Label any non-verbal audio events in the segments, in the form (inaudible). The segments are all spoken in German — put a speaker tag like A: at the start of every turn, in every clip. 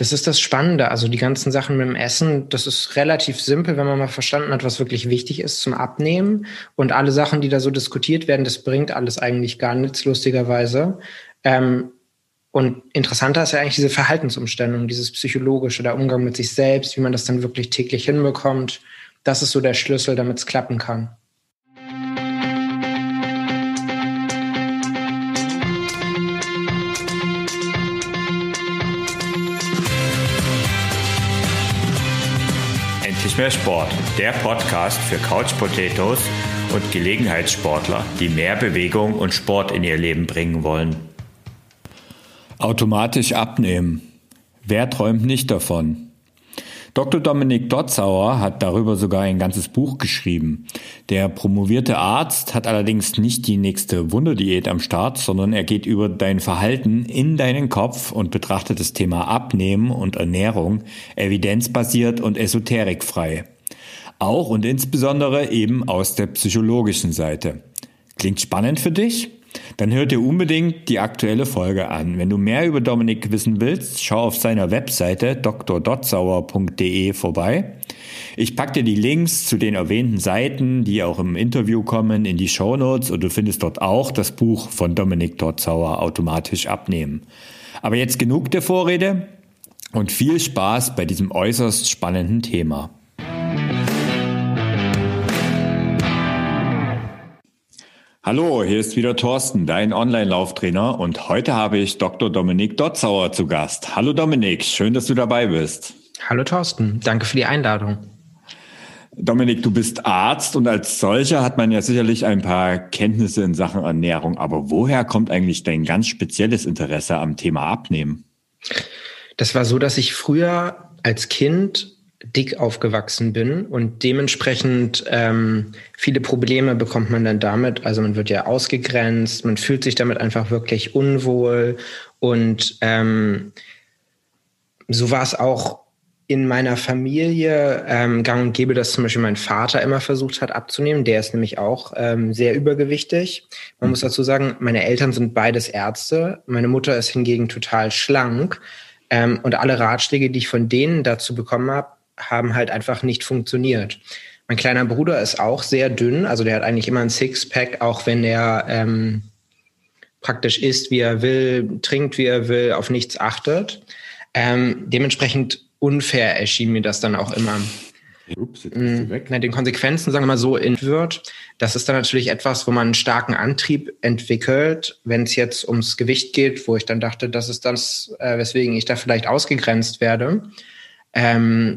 A: Das ist das Spannende. Also die ganzen Sachen mit dem Essen, das ist relativ simpel, wenn man mal verstanden hat, was wirklich wichtig ist zum Abnehmen. Und alle Sachen, die da so diskutiert werden, das bringt alles eigentlich gar nichts, lustigerweise. Ähm, und interessanter ist ja eigentlich diese Verhaltensumstellung, dieses psychologische, der Umgang mit sich selbst, wie man das dann wirklich täglich hinbekommt. Das ist so der Schlüssel, damit es klappen kann.
B: Mehr Sport, der Podcast für Couch Potatoes und Gelegenheitssportler, die mehr Bewegung und Sport in ihr Leben bringen wollen.
C: Automatisch abnehmen. Wer träumt nicht davon? Dr. Dominik Dotzauer hat darüber sogar ein ganzes Buch geschrieben. Der promovierte Arzt hat allerdings nicht die nächste Wunderdiät am Start, sondern er geht über dein Verhalten in deinen Kopf und betrachtet das Thema Abnehmen und Ernährung evidenzbasiert und esoterikfrei. Auch und insbesondere eben aus der psychologischen Seite. Klingt spannend für dich? Dann hör dir unbedingt die aktuelle Folge an. Wenn du mehr über Dominik wissen willst, schau auf seiner Webseite drdotzauer.de vorbei. Ich packe dir die Links zu den erwähnten Seiten, die auch im Interview kommen, in die Show Notes und du findest dort auch das Buch von Dominik Dotzauer automatisch abnehmen. Aber jetzt genug der Vorrede und viel Spaß bei diesem äußerst spannenden Thema. Hallo, hier ist wieder Thorsten, dein Online-Lauftrainer und heute habe ich Dr. Dominik Dotzauer zu Gast. Hallo Dominik, schön, dass du dabei bist.
A: Hallo Thorsten, danke für die Einladung.
C: Dominik, du bist Arzt und als solcher hat man ja sicherlich ein paar Kenntnisse in Sachen Ernährung, aber woher kommt eigentlich dein ganz spezielles Interesse am Thema Abnehmen?
A: Das war so, dass ich früher als Kind dick aufgewachsen bin und dementsprechend ähm, viele Probleme bekommt man dann damit. Also man wird ja ausgegrenzt, man fühlt sich damit einfach wirklich unwohl und ähm, so war es auch in meiner Familie ähm, gang und gäbe, dass zum Beispiel mein Vater immer versucht hat abzunehmen. Der ist nämlich auch ähm, sehr übergewichtig. Man muss dazu sagen, meine Eltern sind beides Ärzte. Meine Mutter ist hingegen total schlank. Ähm, und alle Ratschläge, die ich von denen dazu bekommen habe, haben halt einfach nicht funktioniert. Mein kleiner Bruder ist auch sehr dünn, also der hat eigentlich immer ein Sixpack, auch wenn er ähm, praktisch isst, wie er will, trinkt, wie er will, auf nichts achtet. Ähm, dementsprechend unfair erschien mir das dann auch immer. Ups, mm, den Konsequenzen, sagen wir mal so, in wird. Das ist dann natürlich etwas, wo man einen starken Antrieb entwickelt, wenn es jetzt ums Gewicht geht, wo ich dann dachte, das ist das, äh, weswegen ich da vielleicht ausgegrenzt werde. Ähm,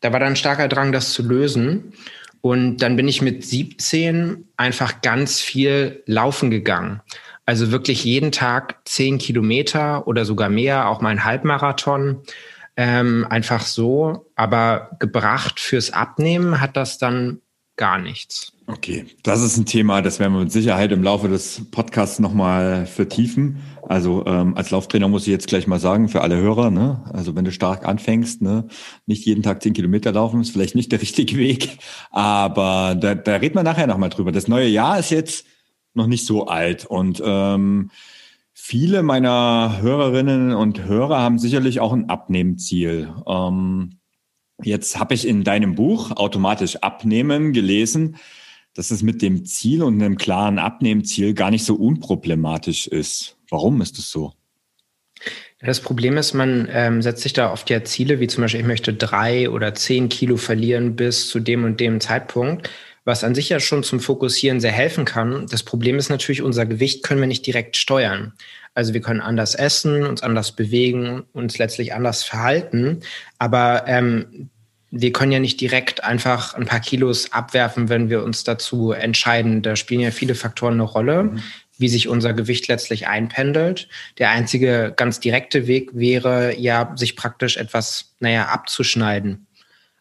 A: da war dann starker Drang, das zu lösen. Und dann bin ich mit 17 einfach ganz viel laufen gegangen. Also wirklich jeden Tag zehn Kilometer oder sogar mehr, auch mal ein Halbmarathon. Ähm, einfach so. Aber gebracht fürs Abnehmen hat das dann gar nichts.
C: Okay, das ist ein Thema, das werden wir mit Sicherheit im Laufe des Podcasts nochmal vertiefen. Also ähm, als Lauftrainer muss ich jetzt gleich mal sagen, für alle Hörer, ne? also wenn du stark anfängst, ne? nicht jeden Tag zehn Kilometer laufen, ist vielleicht nicht der richtige (laughs) Weg, aber da, da reden wir nachher nochmal drüber. Das neue Jahr ist jetzt noch nicht so alt und ähm, viele meiner Hörerinnen und Hörer haben sicherlich auch ein Abnehmziel. Ähm, jetzt habe ich in deinem Buch Automatisch Abnehmen gelesen, dass es mit dem Ziel und einem klaren Abnehmziel gar nicht so unproblematisch ist. Warum ist es so?
A: Das Problem ist, man ähm, setzt sich da oft ja Ziele, wie zum Beispiel, ich möchte drei oder zehn Kilo verlieren bis zu dem und dem Zeitpunkt, was an sich ja schon zum Fokussieren sehr helfen kann. Das Problem ist natürlich, unser Gewicht können wir nicht direkt steuern. Also wir können anders essen, uns anders bewegen, uns letztlich anders verhalten. Aber ähm, wir können ja nicht direkt einfach ein paar Kilos abwerfen, wenn wir uns dazu entscheiden. Da spielen ja viele Faktoren eine Rolle. Mhm wie sich unser Gewicht letztlich einpendelt. Der einzige ganz direkte Weg wäre ja, sich praktisch etwas, naja, abzuschneiden.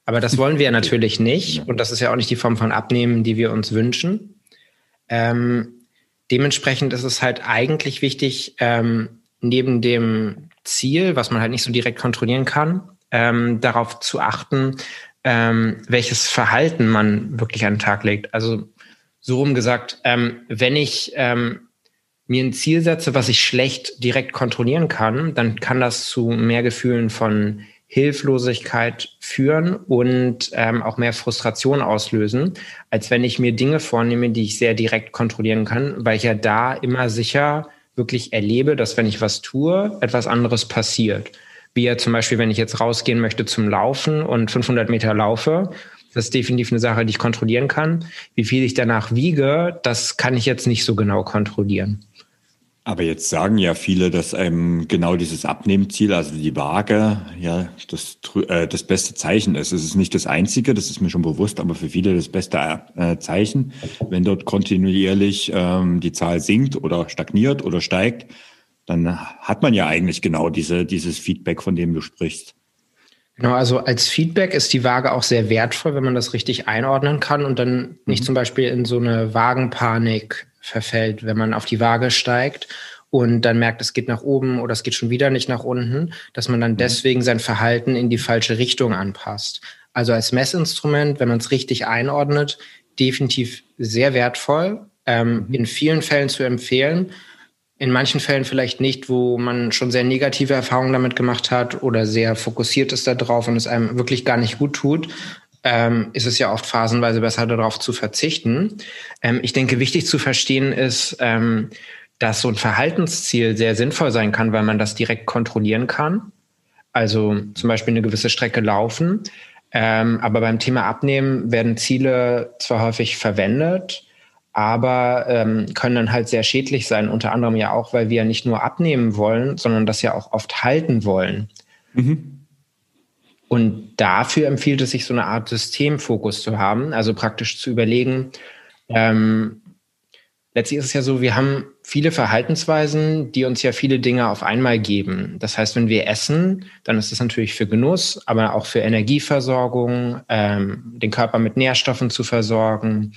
A: Aber das wollen wir (laughs) natürlich nicht. Und das ist ja auch nicht die Form von Abnehmen, die wir uns wünschen. Ähm, dementsprechend ist es halt eigentlich wichtig, ähm, neben dem Ziel, was man halt nicht so direkt kontrollieren kann, ähm, darauf zu achten, ähm, welches Verhalten man wirklich an den Tag legt. Also so rum gesagt, ähm, wenn ich ähm, mir ein Ziel setze, was ich schlecht direkt kontrollieren kann, dann kann das zu mehr Gefühlen von Hilflosigkeit führen und ähm, auch mehr Frustration auslösen, als wenn ich mir Dinge vornehme, die ich sehr direkt kontrollieren kann, weil ich ja da immer sicher wirklich erlebe, dass wenn ich was tue, etwas anderes passiert. Wie ja zum Beispiel, wenn ich jetzt rausgehen möchte zum Laufen und 500 Meter laufe, das ist definitiv eine Sache, die ich kontrollieren kann. Wie viel ich danach wiege, das kann ich jetzt nicht so genau kontrollieren.
C: Aber jetzt sagen ja viele, dass einem genau dieses Abnehmziel, also die Waage, ja, das, äh, das beste Zeichen ist. Es ist nicht das einzige, das ist mir schon bewusst, aber für viele das beste äh, Zeichen. Wenn dort kontinuierlich ähm, die Zahl sinkt oder stagniert oder steigt, dann hat man ja eigentlich genau diese, dieses Feedback, von dem du sprichst.
A: Genau, also als Feedback ist die Waage auch sehr wertvoll, wenn man das richtig einordnen kann und dann nicht mhm. zum Beispiel in so eine Wagenpanik verfällt, wenn man auf die Waage steigt und dann merkt, es geht nach oben oder es geht schon wieder nicht nach unten, dass man dann mhm. deswegen sein Verhalten in die falsche Richtung anpasst. Also als Messinstrument, wenn man es richtig einordnet, definitiv sehr wertvoll, ähm, mhm. in vielen Fällen zu empfehlen. In manchen Fällen vielleicht nicht, wo man schon sehr negative Erfahrungen damit gemacht hat oder sehr fokussiert ist darauf und es einem wirklich gar nicht gut tut ähm, ist es ja oft phasenweise besser darauf zu verzichten. Ähm, ich denke, wichtig zu verstehen ist, ähm, dass so ein Verhaltensziel sehr sinnvoll sein kann, weil man das direkt kontrollieren kann. Also zum Beispiel eine gewisse Strecke laufen. Ähm, aber beim Thema Abnehmen werden Ziele zwar häufig verwendet, aber ähm, können dann halt sehr schädlich sein. Unter anderem ja auch, weil wir ja nicht nur abnehmen wollen, sondern das ja auch oft halten wollen. Mhm. Und dafür empfiehlt es sich, so eine Art Systemfokus zu haben, also praktisch zu überlegen, ähm, letztlich ist es ja so, wir haben viele Verhaltensweisen, die uns ja viele Dinge auf einmal geben. Das heißt, wenn wir essen, dann ist es natürlich für Genuss, aber auch für Energieversorgung, ähm, den Körper mit Nährstoffen zu versorgen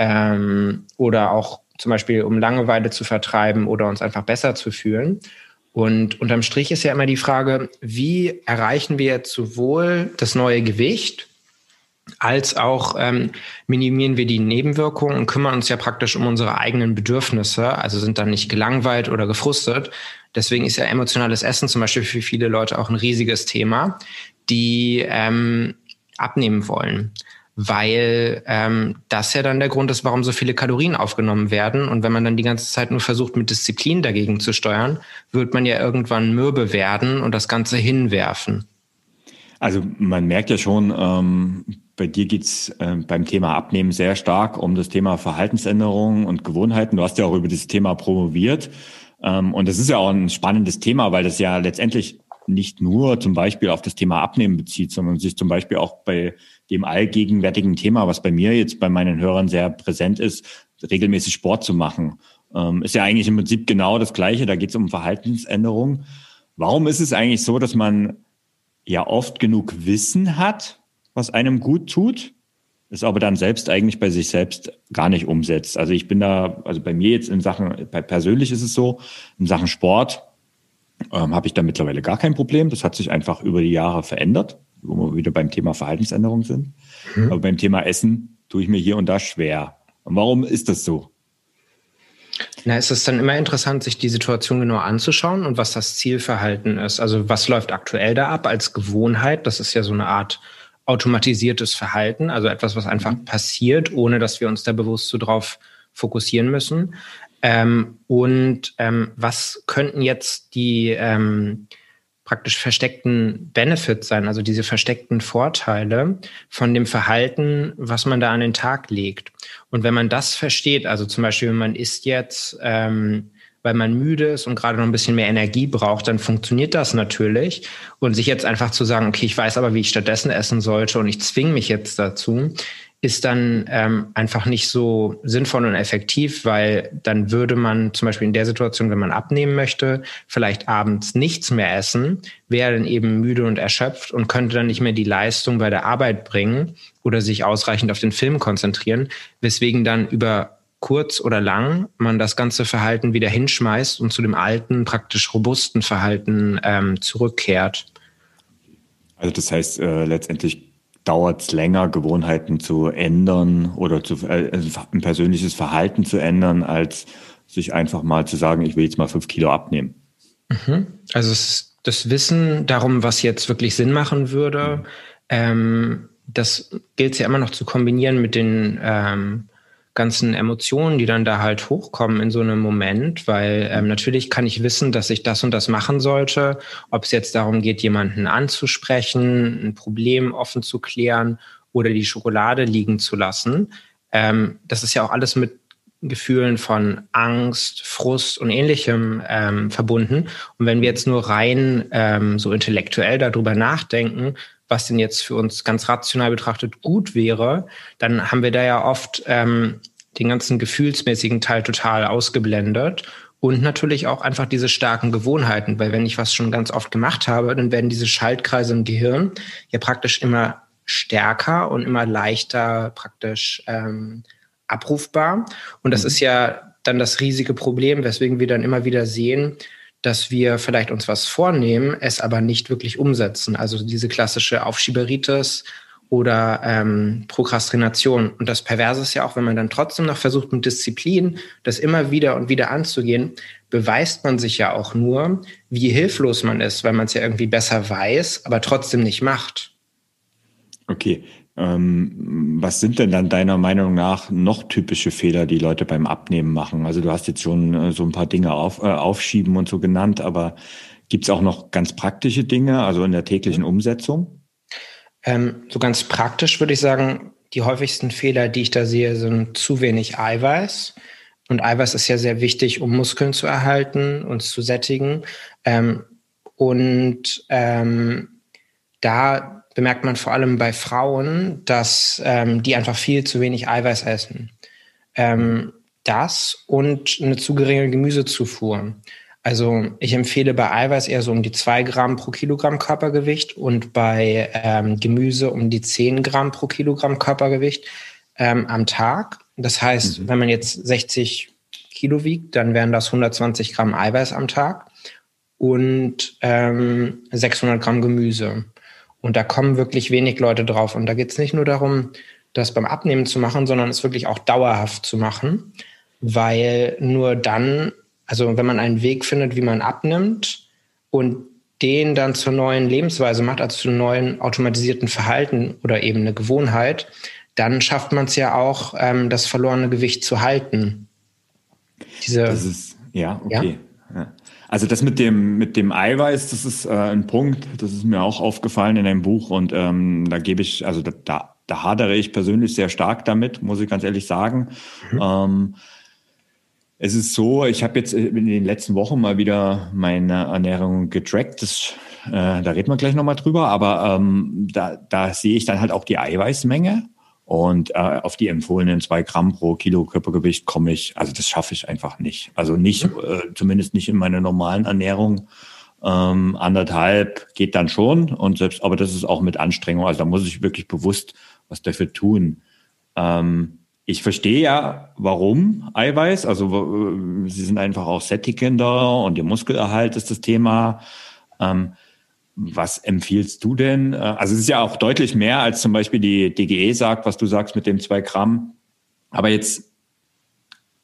A: ähm, oder auch zum Beispiel um Langeweile zu vertreiben oder uns einfach besser zu fühlen. Und unterm Strich ist ja immer die Frage, wie erreichen wir jetzt sowohl das neue Gewicht, als auch ähm, minimieren wir die Nebenwirkungen und kümmern uns ja praktisch um unsere eigenen Bedürfnisse, also sind dann nicht gelangweilt oder gefrustet. Deswegen ist ja emotionales Essen zum Beispiel für viele Leute auch ein riesiges Thema, die ähm, abnehmen wollen weil ähm, das ja dann der Grund ist, warum so viele Kalorien aufgenommen werden. Und wenn man dann die ganze Zeit nur versucht, mit Disziplin dagegen zu steuern, wird man ja irgendwann mürbe werden und das Ganze hinwerfen.
C: Also man merkt ja schon, ähm, bei dir geht's äh, beim Thema Abnehmen sehr stark um das Thema Verhaltensänderungen und Gewohnheiten. Du hast ja auch über dieses Thema promoviert. Ähm, und das ist ja auch ein spannendes Thema, weil das ja letztendlich nicht nur zum Beispiel auf das Thema Abnehmen bezieht, sondern sich zum Beispiel auch bei dem allgegenwärtigen Thema, was bei mir jetzt bei meinen Hörern sehr präsent ist, regelmäßig Sport zu machen. Ähm, ist ja eigentlich im Prinzip genau das Gleiche. Da geht es um Verhaltensänderung. Warum ist es eigentlich so, dass man ja oft genug Wissen hat, was einem gut tut, es aber dann selbst eigentlich bei sich selbst gar nicht umsetzt? Also ich bin da, also bei mir jetzt in Sachen, persönlich ist es so, in Sachen Sport ähm, habe ich da mittlerweile gar kein Problem. Das hat sich einfach über die Jahre verändert wo wir wieder beim Thema Verhaltensänderung sind. Mhm. Aber beim Thema Essen tue ich mir hier und da schwer. Und warum ist das so?
A: Na, es ist dann immer interessant, sich die Situation genau anzuschauen und was das Zielverhalten ist. Also was läuft aktuell da ab als Gewohnheit? Das ist ja so eine Art automatisiertes Verhalten, also etwas, was einfach mhm. passiert, ohne dass wir uns da bewusst so drauf fokussieren müssen. Ähm, und ähm, was könnten jetzt die ähm, praktisch versteckten Benefits sein, also diese versteckten Vorteile von dem Verhalten, was man da an den Tag legt. Und wenn man das versteht, also zum Beispiel, wenn man isst jetzt, ähm, weil man müde ist und gerade noch ein bisschen mehr Energie braucht, dann funktioniert das natürlich. Und sich jetzt einfach zu sagen, okay, ich weiß aber, wie ich stattdessen essen sollte und ich zwinge mich jetzt dazu, ist dann ähm, einfach nicht so sinnvoll und effektiv, weil dann würde man zum Beispiel in der Situation, wenn man abnehmen möchte, vielleicht abends nichts mehr essen, wäre dann eben müde und erschöpft und könnte dann nicht mehr die Leistung bei der Arbeit bringen oder sich ausreichend auf den Film konzentrieren, weswegen dann über kurz oder lang man das ganze Verhalten wieder hinschmeißt und zu dem alten, praktisch robusten Verhalten ähm, zurückkehrt.
C: Also das heißt äh, letztendlich dauert es länger, Gewohnheiten zu ändern oder zu, äh, also ein persönliches Verhalten zu ändern, als sich einfach mal zu sagen, ich will jetzt mal fünf Kilo abnehmen.
A: Mhm. Also es, das Wissen darum, was jetzt wirklich Sinn machen würde, mhm. ähm, das gilt ja immer noch zu kombinieren mit den ähm, ganzen Emotionen, die dann da halt hochkommen in so einem Moment, weil ähm, natürlich kann ich wissen, dass ich das und das machen sollte, ob es jetzt darum geht, jemanden anzusprechen, ein Problem offen zu klären oder die Schokolade liegen zu lassen. Ähm, das ist ja auch alles mit Gefühlen von Angst, Frust und ähnlichem ähm, verbunden. Und wenn wir jetzt nur rein ähm, so intellektuell darüber nachdenken, was denn jetzt für uns ganz rational betrachtet gut wäre, dann haben wir da ja oft ähm, den ganzen gefühlsmäßigen Teil total ausgeblendet und natürlich auch einfach diese starken Gewohnheiten, weil wenn ich was schon ganz oft gemacht habe, dann werden diese Schaltkreise im Gehirn ja praktisch immer stärker und immer leichter praktisch ähm, abrufbar. Und das mhm. ist ja dann das riesige Problem, weswegen wir dann immer wieder sehen, dass wir vielleicht uns was vornehmen, es aber nicht wirklich umsetzen. Also diese klassische Aufschieberitis oder ähm, Prokrastination. Und das Perverse ist ja auch, wenn man dann trotzdem noch versucht, mit Disziplin das immer wieder und wieder anzugehen, beweist man sich ja auch nur, wie hilflos man ist, weil man es ja irgendwie besser weiß, aber trotzdem nicht macht.
C: Okay, was sind denn dann deiner Meinung nach noch typische Fehler, die Leute beim Abnehmen machen? Also du hast jetzt schon äh, so ein paar Dinge auf, äh, aufschieben und so genannt, aber gibt es auch noch ganz praktische Dinge, also in der täglichen Umsetzung?
A: Ähm, so ganz praktisch würde ich sagen, die häufigsten Fehler, die ich da sehe, sind zu wenig Eiweiß. Und Eiweiß ist ja sehr wichtig, um Muskeln zu erhalten, und zu sättigen. Ähm, und ähm, da bemerkt man vor allem bei Frauen, dass ähm, die einfach viel zu wenig Eiweiß essen. Ähm, das und eine zu geringe Gemüsezufuhr. Also ich empfehle bei Eiweiß eher so um die zwei Gramm pro Kilogramm Körpergewicht und bei ähm, Gemüse um die zehn Gramm pro Kilogramm Körpergewicht ähm, am Tag. Das heißt, mhm. wenn man jetzt 60 Kilo wiegt, dann wären das 120 Gramm Eiweiß am Tag und ähm, 600 Gramm Gemüse. Und da kommen wirklich wenig Leute drauf. Und da geht es nicht nur darum, das beim Abnehmen zu machen, sondern es wirklich auch dauerhaft zu machen, weil nur dann, also wenn man einen Weg findet, wie man abnimmt und den dann zur neuen Lebensweise macht, also zu neuen automatisierten Verhalten oder eben eine Gewohnheit, dann schafft man es ja auch, ähm, das verlorene Gewicht zu halten.
C: Diese, das ist, ja, okay. Ja? Ja. Also das mit dem, mit dem Eiweiß, das ist äh, ein Punkt, das ist mir auch aufgefallen in einem Buch und ähm, da gebe ich, also da, da, da hadere ich persönlich sehr stark damit, muss ich ganz ehrlich sagen. Mhm. Ähm, es ist so, ich habe jetzt in den letzten Wochen mal wieder meine Ernährung getrackt. Das, äh, da reden wir gleich nochmal drüber, aber ähm, da, da sehe ich dann halt auch die Eiweißmenge. Und äh, auf die empfohlenen zwei Gramm pro Kilo Körpergewicht komme ich, also das schaffe ich einfach nicht. Also nicht, mhm. äh, zumindest nicht in meiner normalen Ernährung. Ähm, anderthalb geht dann schon und selbst, aber das ist auch mit Anstrengung. Also da muss ich wirklich bewusst was dafür tun. Ähm, ich verstehe ja, warum Eiweiß. Also äh, sie sind einfach auch sättigender und der Muskelerhalt ist das Thema. Ähm, was empfiehlst du denn? Äh, also es ist ja auch deutlich mehr, als zum Beispiel die DGE sagt, was du sagst mit dem zwei Gramm. Aber jetzt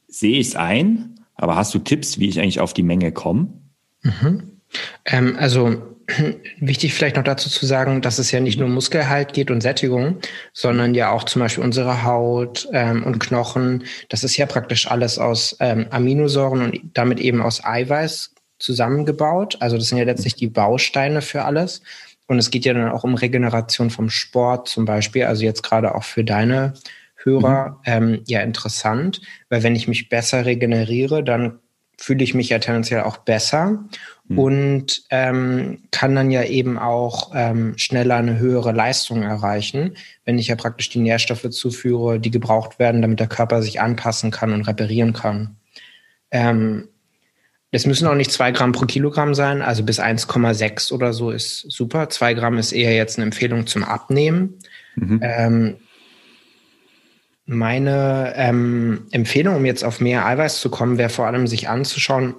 C: sehe ich es ein, aber hast du Tipps, wie ich eigentlich auf die Menge komme?
A: Mhm. Ähm, also (clears throat) wichtig vielleicht noch dazu zu sagen, dass es ja nicht nur Muskelhalt geht und Sättigung, sondern ja auch zum Beispiel unsere Haut ähm, und Knochen. Das ist ja praktisch alles aus ähm, Aminosäuren und damit eben aus Eiweiß zusammengebaut. Also das sind ja letztlich die Bausteine für alles. Und es geht ja dann auch um Regeneration vom Sport zum Beispiel. Also jetzt gerade auch für deine Hörer mhm. ähm, ja interessant, weil wenn ich mich besser regeneriere, dann fühle ich mich ja tendenziell auch besser mhm. und ähm, kann dann ja eben auch ähm, schneller eine höhere Leistung erreichen, wenn ich ja praktisch die Nährstoffe zuführe, die gebraucht werden, damit der Körper sich anpassen kann und reparieren kann. Ähm, es müssen auch nicht zwei Gramm pro Kilogramm sein, also bis 1,6 oder so ist super. Zwei Gramm ist eher jetzt eine Empfehlung zum Abnehmen. Mhm. Ähm, meine ähm, Empfehlung, um jetzt auf mehr Eiweiß zu kommen, wäre vor allem sich anzuschauen,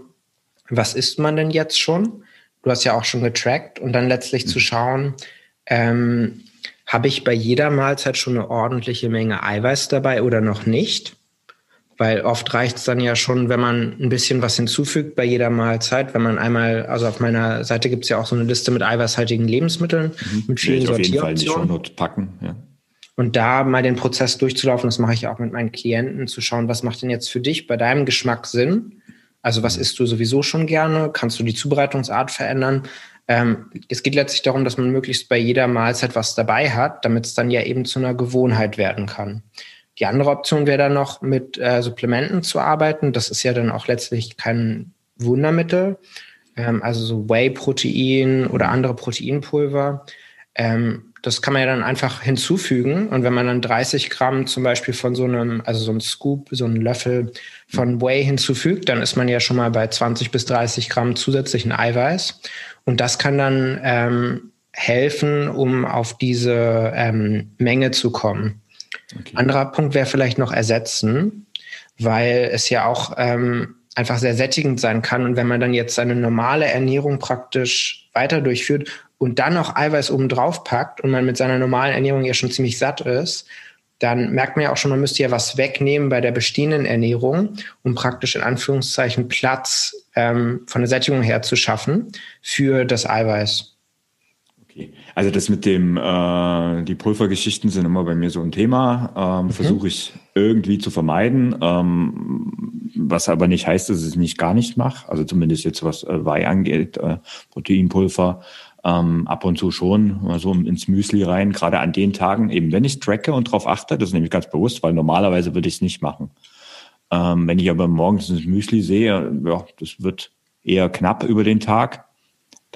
A: was isst man denn jetzt schon? Du hast ja auch schon getrackt und dann letztlich mhm. zu schauen, ähm, habe ich bei jeder Mahlzeit schon eine ordentliche Menge Eiweiß dabei oder noch nicht? Weil oft reicht es dann ja schon, wenn man ein bisschen was hinzufügt bei jeder Mahlzeit. Wenn man einmal, also auf meiner Seite gibt es ja auch so eine Liste mit eiweißhaltigen Lebensmitteln, mhm. mit vielen
C: ich auf jeden Fall die Shownote packen. Ja.
A: Und da mal den Prozess durchzulaufen, das mache ich auch mit meinen Klienten, zu schauen, was macht denn jetzt für dich bei deinem Geschmack Sinn? Also was mhm. isst du sowieso schon gerne? Kannst du die Zubereitungsart verändern? Ähm, es geht letztlich darum, dass man möglichst bei jeder Mahlzeit was dabei hat, damit es dann ja eben zu einer Gewohnheit werden kann. Die andere Option wäre dann noch mit äh, Supplementen zu arbeiten. Das ist ja dann auch letztlich kein Wundermittel. Ähm, also so Whey-Protein oder andere Proteinpulver. Ähm, das kann man ja dann einfach hinzufügen. Und wenn man dann 30 Gramm zum Beispiel von so einem, also so einem Scoop, so einen Löffel von Whey hinzufügt, dann ist man ja schon mal bei 20 bis 30 Gramm zusätzlichen Eiweiß. Und das kann dann ähm, helfen, um auf diese ähm, Menge zu kommen. Okay. Anderer Punkt wäre vielleicht noch ersetzen, weil es ja auch ähm, einfach sehr sättigend sein kann. Und wenn man dann jetzt seine normale Ernährung praktisch weiter durchführt und dann noch Eiweiß oben drauf packt und man mit seiner normalen Ernährung ja schon ziemlich satt ist, dann merkt man ja auch schon, man müsste ja was wegnehmen bei der bestehenden Ernährung, um praktisch in Anführungszeichen Platz ähm, von der Sättigung her zu schaffen für das Eiweiß.
C: Okay. Also das mit dem, äh, die Pulvergeschichten sind immer bei mir so ein Thema. Ähm, mhm. Versuche ich irgendwie zu vermeiden, ähm, was aber nicht heißt, dass ich es nicht gar nicht mache. Also zumindest jetzt was äh, Weih angeht, äh, Proteinpulver ähm, ab und zu schon mal so ins Müsli rein, gerade an den Tagen, eben wenn ich tracke und darauf achte, das ist nämlich ganz bewusst, weil normalerweise würde ich es nicht machen. Ähm, wenn ich aber morgens ins Müsli sehe, ja, das wird eher knapp über den Tag,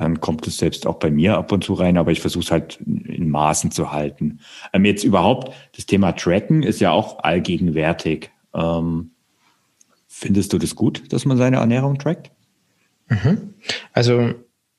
C: dann kommt es selbst auch bei mir ab und zu rein, aber ich versuche es halt in Maßen zu halten. Ähm, jetzt überhaupt, das Thema Tracken ist ja auch allgegenwärtig. Ähm, findest du das gut, dass man seine Ernährung trackt?
A: Mhm. Also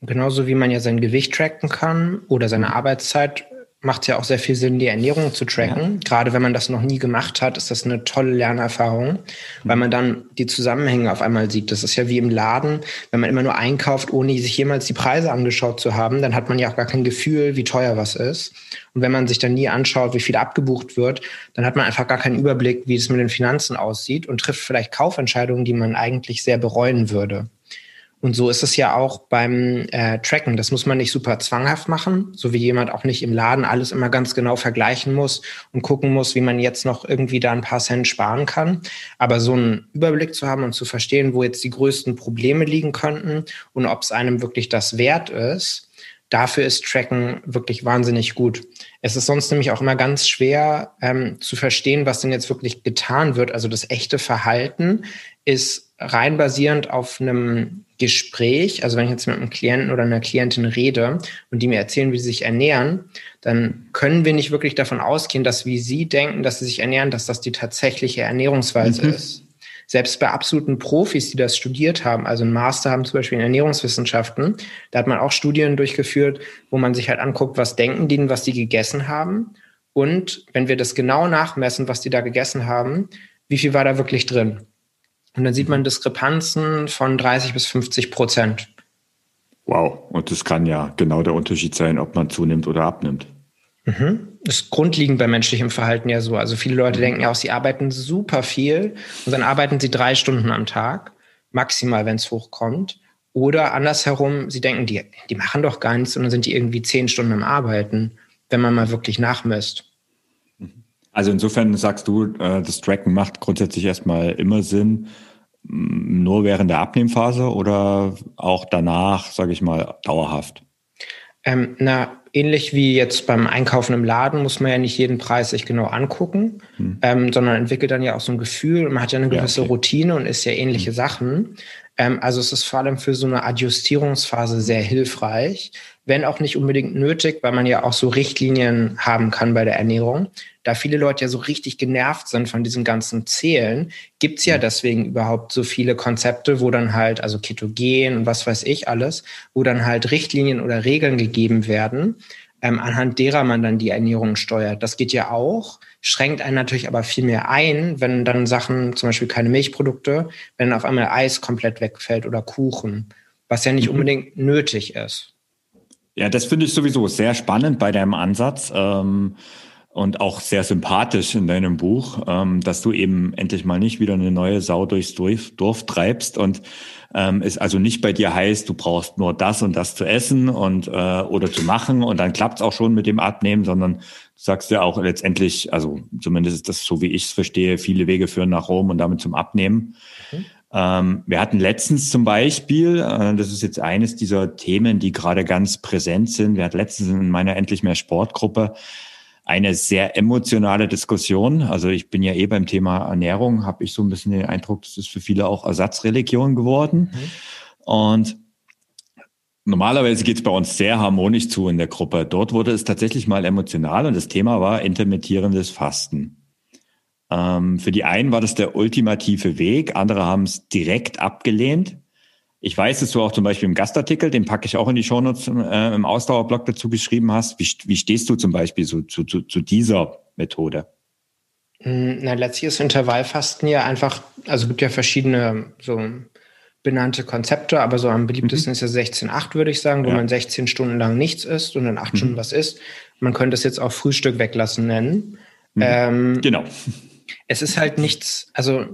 A: Genauso wie man ja sein Gewicht tracken kann oder seine. Arbeitszeit, macht es ja auch sehr viel Sinn, die Ernährung zu tracken. Ja. Gerade wenn man das noch nie gemacht hat, ist das eine tolle Lernerfahrung, weil man dann die Zusammenhänge auf einmal sieht. Das ist ja wie im Laden, wenn man immer nur einkauft, ohne sich jemals die Preise angeschaut zu haben, dann hat man ja auch gar kein Gefühl, wie teuer was ist. Und wenn man sich dann nie anschaut, wie viel abgebucht wird, dann hat man einfach gar keinen Überblick, wie es mit den Finanzen aussieht und trifft vielleicht Kaufentscheidungen, die man eigentlich sehr bereuen würde. Und so ist es ja auch beim äh, Tracken. Das muss man nicht super zwanghaft machen, so wie jemand auch nicht im Laden alles immer ganz genau vergleichen muss und gucken muss, wie man jetzt noch irgendwie da ein paar Cent sparen kann. Aber so einen Überblick zu haben und zu verstehen, wo jetzt die größten Probleme liegen könnten und ob es einem wirklich das wert ist, dafür ist Tracken wirklich wahnsinnig gut. Es ist sonst nämlich auch immer ganz schwer ähm, zu verstehen, was denn jetzt wirklich getan wird. Also das echte Verhalten ist rein basierend auf einem Gespräch, also wenn ich jetzt mit einem Klienten oder einer Klientin rede und die mir erzählen, wie sie sich ernähren, dann können wir nicht wirklich davon ausgehen, dass wie sie denken, dass sie sich ernähren, dass das die tatsächliche Ernährungsweise mhm. ist. Selbst bei absoluten Profis, die das studiert haben, also einen Master haben zum Beispiel in Ernährungswissenschaften, da hat man auch Studien durchgeführt, wo man sich halt anguckt, was denken die, was die gegessen haben. Und wenn wir das genau nachmessen, was die da gegessen haben, wie viel war da wirklich drin? Und dann sieht man Diskrepanzen von 30 bis 50 Prozent.
C: Wow, und das kann ja genau der Unterschied sein, ob man zunimmt oder abnimmt.
A: Mhm. Das ist grundlegend bei menschlichem Verhalten ja so. Also viele Leute mhm. denken ja auch, sie arbeiten super viel und dann arbeiten sie drei Stunden am Tag, maximal, wenn es hochkommt. Oder andersherum, sie denken, die, die machen doch gar nichts und dann sind die irgendwie zehn Stunden am Arbeiten, wenn man mal wirklich nachmisst.
C: Also insofern sagst du, äh, das Tracken macht grundsätzlich erstmal immer Sinn, nur während der Abnehmphase oder auch danach, sage ich mal, dauerhaft?
A: Ähm, na, ähnlich wie jetzt beim Einkaufen im Laden muss man ja nicht jeden Preis sich genau angucken, hm. ähm, sondern entwickelt dann ja auch so ein Gefühl und man hat ja eine gewisse ja, okay. Routine und ist ja ähnliche hm. Sachen. Ähm, also es ist vor allem für so eine Adjustierungsphase sehr hilfreich, wenn auch nicht unbedingt nötig, weil man ja auch so Richtlinien haben kann bei der Ernährung. Da viele Leute ja so richtig genervt sind von diesem ganzen Zählen, gibt's ja deswegen überhaupt so viele Konzepte, wo dann halt, also Ketogen und was weiß ich alles, wo dann halt Richtlinien oder Regeln gegeben werden, ähm, anhand derer man dann die Ernährung steuert. Das geht ja auch, schränkt einen natürlich aber viel mehr ein, wenn dann Sachen, zum Beispiel keine Milchprodukte, wenn auf einmal Eis komplett wegfällt oder Kuchen, was ja nicht mhm. unbedingt nötig ist.
C: Ja, das finde ich sowieso sehr spannend bei deinem Ansatz. Ähm, und auch sehr sympathisch in deinem Buch, ähm, dass du eben endlich mal nicht wieder eine neue Sau durchs Dorf treibst und ähm, es also nicht bei dir heißt, du brauchst nur das und das zu essen und äh, oder zu machen und dann klappt's auch schon mit dem Abnehmen, sondern du sagst ja auch letztendlich, also zumindest ist das so wie ich es verstehe, viele Wege führen nach Rom und damit zum Abnehmen. Mhm. Ähm, wir hatten letztens zum Beispiel, äh, das ist jetzt eines dieser Themen, die gerade ganz präsent sind. Wir hatten letztens in meiner Endlich mehr Sportgruppe eine sehr emotionale Diskussion. Also ich bin ja eh beim Thema Ernährung, habe ich so ein bisschen den Eindruck, das ist für viele auch Ersatzreligion geworden. Mhm. Und normalerweise geht es bei uns sehr harmonisch zu in der Gruppe. Dort wurde es tatsächlich mal emotional und das Thema war intermittierendes Fasten. Ähm, für die einen war das der ultimative Weg, andere haben es direkt abgelehnt. Ich weiß, dass du auch zum Beispiel im Gastartikel, den packe ich auch in die Shownotes äh, im Ausdauerblog dazu geschrieben hast. Wie, wie stehst du zum Beispiel so, zu, zu, zu dieser Methode?
A: Hm, na, letztlich ist Intervallfasten ja einfach, also es gibt ja verschiedene so benannte Konzepte, aber so am beliebtesten mhm. ist ja 16-8, würde ich sagen, wo ja. man 16 Stunden lang nichts isst und dann 8 mhm. Stunden was isst. Man könnte es jetzt auch Frühstück weglassen nennen.
C: Mhm. Ähm, genau.
A: Es ist halt nichts, also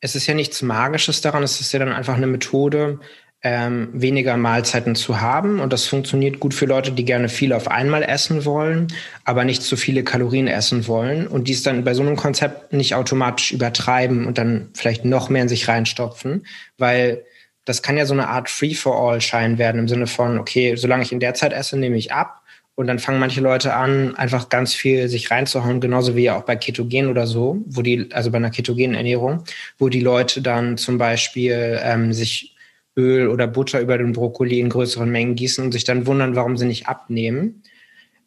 A: es ist ja nichts Magisches daran, es ist ja dann einfach eine Methode, ähm, weniger Mahlzeiten zu haben. Und das funktioniert gut für Leute, die gerne viel auf einmal essen wollen, aber nicht zu viele Kalorien essen wollen und dies dann bei so einem Konzept nicht automatisch übertreiben und dann vielleicht noch mehr in sich reinstopfen, weil das kann ja so eine Art Free-for-all-Schein werden im Sinne von, okay, solange ich in der Zeit esse, nehme ich ab. Und dann fangen manche Leute an, einfach ganz viel sich reinzuhauen, genauso wie auch bei Ketogen oder so, wo die, also bei einer ketogenen Ernährung, wo die Leute dann zum Beispiel ähm, sich Öl oder Butter über den Brokkoli in größeren Mengen gießen und sich dann wundern, warum sie nicht abnehmen.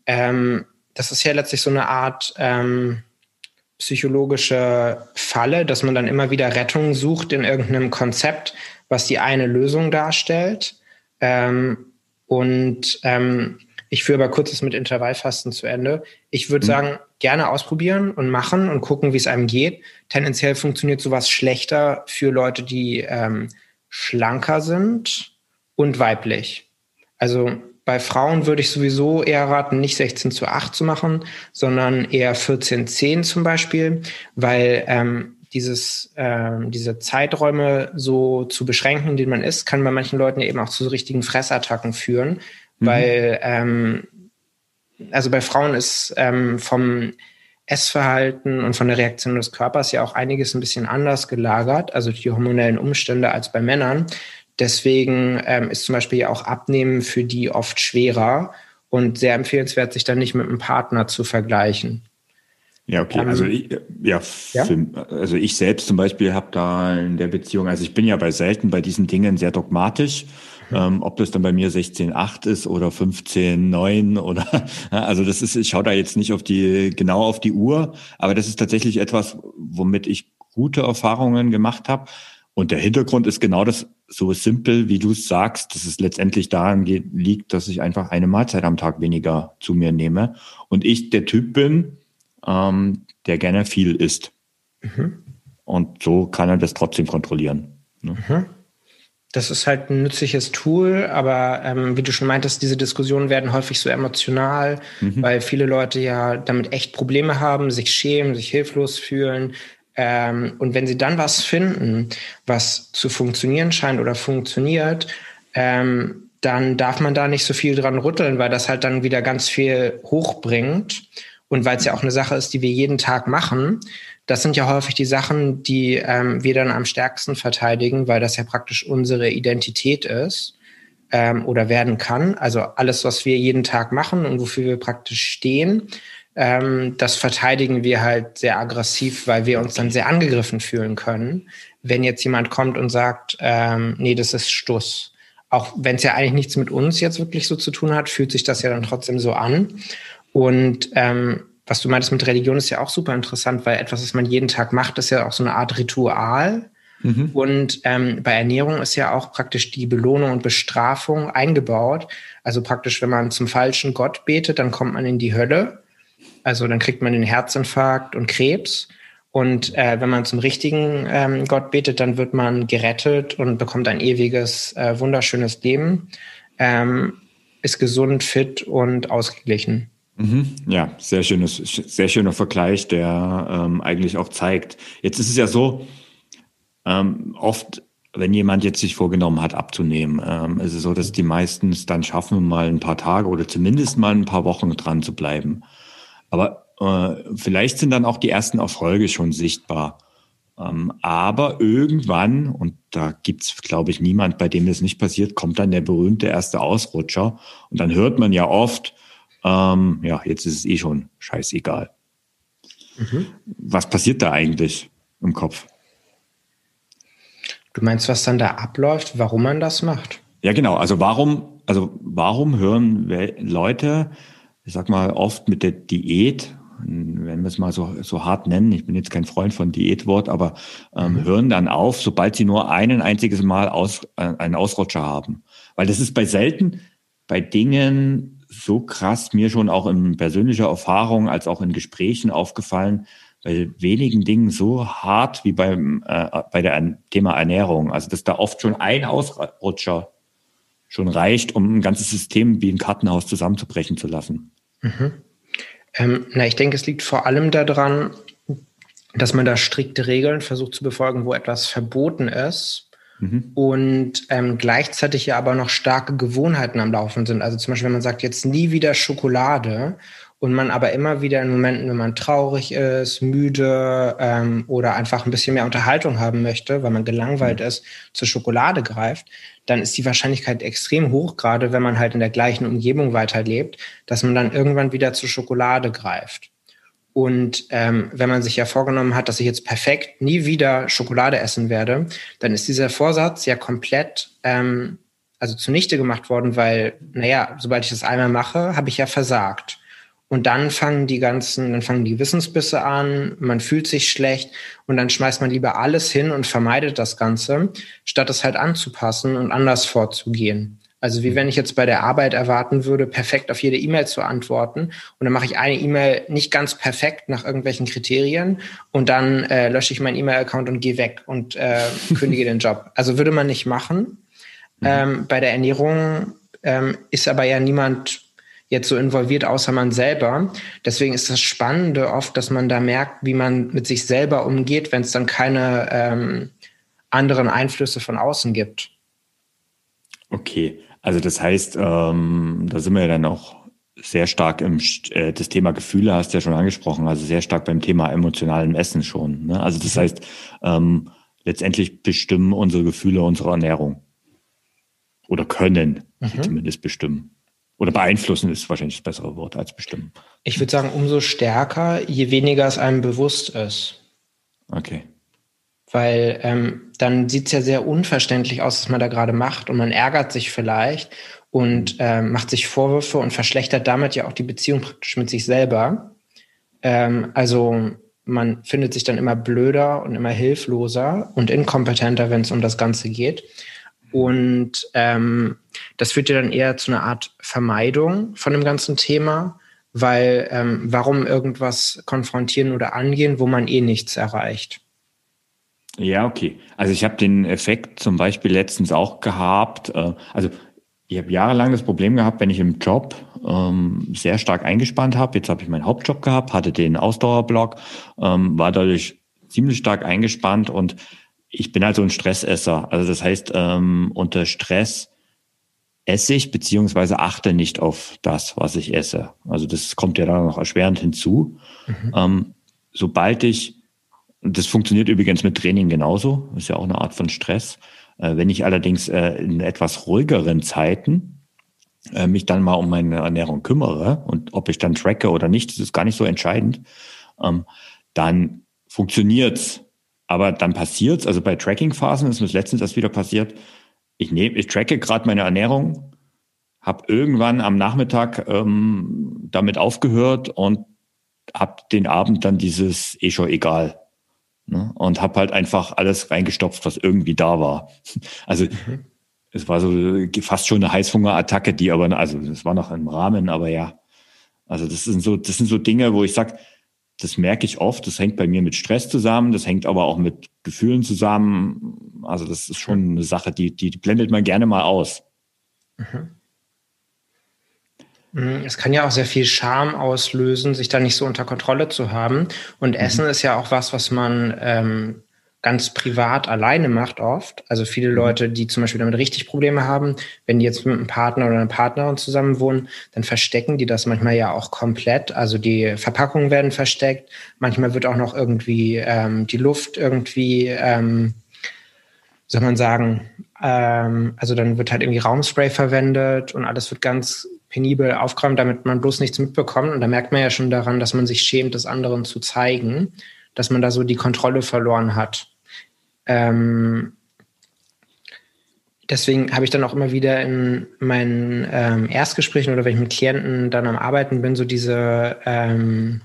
A: Ähm, das ist ja letztlich so eine Art ähm, psychologische Falle, dass man dann immer wieder Rettung sucht in irgendeinem Konzept, was die eine Lösung darstellt. Ähm, und ähm, ich führe aber kurzes mit Intervallfasten zu Ende. Ich würde mhm. sagen, gerne ausprobieren und machen und gucken, wie es einem geht. Tendenziell funktioniert sowas schlechter für Leute, die ähm, schlanker sind und weiblich. Also bei Frauen würde ich sowieso eher raten, nicht 16 zu 8 zu machen, sondern eher 14 10 zum Beispiel, weil ähm, dieses, äh, diese Zeiträume so zu beschränken, in denen man ist, kann bei manchen Leuten eben auch zu so richtigen Fressattacken führen, Mhm. Weil, ähm, also bei Frauen ist ähm, vom Essverhalten und von der Reaktion des Körpers ja auch einiges ein bisschen anders gelagert, also die hormonellen Umstände als bei Männern. Deswegen ähm, ist zum Beispiel auch Abnehmen für die oft schwerer und sehr empfehlenswert, sich dann nicht mit einem Partner zu vergleichen.
C: Ja, okay. Also ähm, ich, ja, ja? Für, also ich selbst zum Beispiel habe da in der Beziehung, also ich bin ja bei selten bei diesen Dingen sehr dogmatisch. Ähm, ob das dann bei mir 16,8 ist oder 15,9 oder (laughs) also das ist, ich schaue da jetzt nicht auf die genau auf die Uhr, aber das ist tatsächlich etwas, womit ich gute Erfahrungen gemacht habe. Und der Hintergrund ist genau das so simpel, wie du es sagst, dass es letztendlich daran geht, liegt, dass ich einfach eine Mahlzeit am Tag weniger zu mir nehme. Und ich der Typ bin, ähm, der gerne viel isst. Mhm. Und so kann er das trotzdem kontrollieren. Ne? Mhm
A: das ist halt ein nützliches Tool, aber ähm, wie du schon meintest, diese Diskussionen werden häufig so emotional, mhm. weil viele Leute ja damit echt Probleme haben, sich schämen, sich hilflos fühlen. Ähm, und wenn sie dann was finden, was zu funktionieren scheint oder funktioniert, ähm, dann darf man da nicht so viel dran rütteln, weil das halt dann wieder ganz viel hochbringt. Und weil es ja auch eine Sache ist, die wir jeden Tag machen, das sind ja häufig die Sachen, die ähm, wir dann am stärksten verteidigen, weil das ja praktisch unsere Identität ist ähm, oder werden kann. Also alles, was wir jeden Tag machen und wofür wir praktisch stehen, ähm, das verteidigen wir halt sehr aggressiv, weil wir uns dann sehr angegriffen fühlen können, wenn jetzt jemand kommt und sagt, ähm, nee, das ist Stuss. Auch wenn es ja eigentlich nichts mit uns jetzt wirklich so zu tun hat, fühlt sich das ja dann trotzdem so an. Und ähm, was du meintest mit Religion ist ja auch super interessant, weil etwas, was man jeden Tag macht, ist ja auch so eine Art Ritual. Mhm. Und ähm, bei Ernährung ist ja auch praktisch die Belohnung und Bestrafung eingebaut. Also praktisch, wenn man zum falschen Gott betet, dann kommt man in die Hölle. Also dann kriegt man den Herzinfarkt und Krebs. Und äh, wenn man zum richtigen ähm, Gott betet, dann wird man gerettet und bekommt ein ewiges, äh, wunderschönes Leben, ähm, ist gesund, fit und ausgeglichen.
C: Mhm, ja, sehr schönes, sehr schöner Vergleich, der ähm, eigentlich auch zeigt. Jetzt ist es ja so, ähm, oft, wenn jemand jetzt sich vorgenommen hat, abzunehmen, ähm, ist es so, dass die meisten es dann schaffen, mal ein paar Tage oder zumindest mal ein paar Wochen dran zu bleiben. Aber äh, vielleicht sind dann auch die ersten Erfolge schon sichtbar. Ähm, aber irgendwann, und da gibt's, glaube ich, niemand, bei dem das nicht passiert, kommt dann der berühmte erste Ausrutscher. Und dann hört man ja oft, ähm, ja, jetzt ist es eh schon scheißegal. Mhm. Was passiert da eigentlich im Kopf?
A: Du meinst, was dann da abläuft, warum man das macht?
C: Ja, genau. Also warum, also warum hören Leute, ich sag mal, oft mit der Diät, wenn wir es mal so, so hart nennen, ich bin jetzt kein Freund von Diätwort, aber ähm, mhm. hören dann auf, sobald sie nur ein einziges Mal aus, äh, einen Ausrutscher haben. Weil das ist bei selten bei Dingen so krass mir schon auch in persönlicher Erfahrung als auch in Gesprächen aufgefallen, bei wenigen Dingen so hart wie beim äh, bei der Thema Ernährung. Also dass da oft schon ein Ausrutscher schon reicht, um ein ganzes System wie ein Kartenhaus zusammenzubrechen zu lassen.
A: Mhm. Ähm, na, ich denke, es liegt vor allem daran, dass man da strikte Regeln versucht zu befolgen, wo etwas verboten ist Mhm. Und ähm, gleichzeitig ja aber noch starke Gewohnheiten am Laufen sind. Also zum Beispiel, wenn man sagt, jetzt nie wieder Schokolade und man aber immer wieder in Momenten, wenn man traurig ist, müde ähm, oder einfach ein bisschen mehr Unterhaltung haben möchte, weil man gelangweilt mhm. ist, zur Schokolade greift, dann ist die Wahrscheinlichkeit extrem hoch, gerade wenn man halt in der gleichen Umgebung weiterlebt, dass man dann irgendwann wieder zur Schokolade greift. Und ähm, wenn man sich ja vorgenommen hat, dass ich jetzt perfekt nie wieder Schokolade essen werde, dann ist dieser Vorsatz ja komplett ähm, also zunichte gemacht worden, weil, naja, sobald ich das einmal mache, habe ich ja versagt. Und dann fangen die ganzen, dann fangen die Wissensbisse an, man fühlt sich schlecht und dann schmeißt man lieber alles hin und vermeidet das Ganze, statt es halt anzupassen und anders vorzugehen. Also wie wenn ich jetzt bei der Arbeit erwarten würde, perfekt auf jede E-Mail zu antworten und dann mache ich eine E-Mail nicht ganz perfekt nach irgendwelchen Kriterien und dann äh, lösche ich meinen E-Mail-Account und gehe weg und äh, (laughs) kündige den Job. Also würde man nicht machen. Mhm. Ähm, bei der Ernährung ähm, ist aber ja niemand jetzt so involviert, außer man selber. Deswegen ist das Spannende oft, dass man da merkt, wie man mit sich selber umgeht, wenn es dann keine ähm, anderen Einflüsse von außen gibt.
C: Okay, also das heißt, ähm, da sind wir ja dann auch sehr stark im äh, das Thema Gefühle hast du ja schon angesprochen, also sehr stark beim Thema emotionalem Essen schon. Ne? Also das mhm. heißt, ähm, letztendlich bestimmen unsere Gefühle unsere Ernährung. Oder können mhm. zumindest bestimmen. Oder beeinflussen ist wahrscheinlich das bessere Wort als bestimmen.
A: Ich würde sagen, umso stärker, je weniger es einem bewusst ist.
C: Okay.
A: Weil ähm, dann sieht es ja sehr unverständlich aus, was man da gerade macht und man ärgert sich vielleicht und ähm, macht sich Vorwürfe und verschlechtert damit ja auch die Beziehung praktisch mit sich selber. Ähm, also man findet sich dann immer blöder und immer hilfloser und inkompetenter, wenn es um das Ganze geht. Und ähm, das führt ja dann eher zu einer Art Vermeidung von dem ganzen Thema, weil ähm, warum irgendwas konfrontieren oder angehen, wo man eh nichts erreicht.
C: Ja, okay. Also ich habe den Effekt zum Beispiel letztens auch gehabt. Äh, also ich habe jahrelang das Problem gehabt, wenn ich im Job ähm, sehr stark eingespannt habe. Jetzt habe ich meinen Hauptjob gehabt, hatte den Ausdauerblock, ähm, war dadurch ziemlich stark eingespannt und ich bin halt so ein Stressesser. Also das heißt, ähm, unter Stress esse ich beziehungsweise achte nicht auf das, was ich esse. Also das kommt ja dann noch erschwerend hinzu. Mhm. Ähm, sobald ich das funktioniert übrigens mit Training genauso. ist ja auch eine Art von Stress. Äh, wenn ich allerdings äh, in etwas ruhigeren Zeiten äh, mich dann mal um meine Ernährung kümmere und ob ich dann tracke oder nicht, das ist gar nicht so entscheidend, ähm, dann funktioniert's. Aber dann passiert's. Also bei Tracking-Phasen ist mir letztens erst wieder passiert. Ich nehme, ich tracke gerade meine Ernährung, habe irgendwann am Nachmittag ähm, damit aufgehört und habe den Abend dann dieses eh schon egal Ne? Und habe halt einfach alles reingestopft, was irgendwie da war. (laughs) Also mhm. es war so fast schon eine Heißhungerattacke, die aber, also es war noch im Rahmen, aber ja. Also das sind so, das sind so Dinge, wo ich sage, das merke ich oft, das hängt bei mir mit Stress zusammen, das hängt aber auch mit Gefühlen zusammen. Also das ist schon eine Sache, die, die blendet man gerne mal aus. Mhm.
A: Mhm, es kann ja auch sehr viel Scham auslösen, sich da nicht so unter Kontrolle zu haben. Und mhm. Essen ist ja auch was, was man ähm, ganz privat alleine macht oft. Also viele mhm. Leute, die zum Beispiel damit richtig Probleme haben, wenn die jetzt mit einem Partner oder einer Partnerin zusammen wohnen, dann verstecken die das manchmal ja auch komplett. Also die Verpackungen werden versteckt. Manchmal wird auch noch irgendwie ähm, die Luft irgendwie, ähm, soll man sagen, ähm, also dann wird halt irgendwie Raumspray verwendet und alles wird ganz penibel aufgeräumt, damit man bloß nichts mitbekommt. Und da merkt man ja schon daran, dass man sich schämt, das anderen zu zeigen, dass man da so die Kontrolle verloren hat. Ähm, deswegen habe ich dann auch immer wieder in meinen ähm, Erstgesprächen oder wenn ich mit Klienten dann am Arbeiten bin, so diese ähm,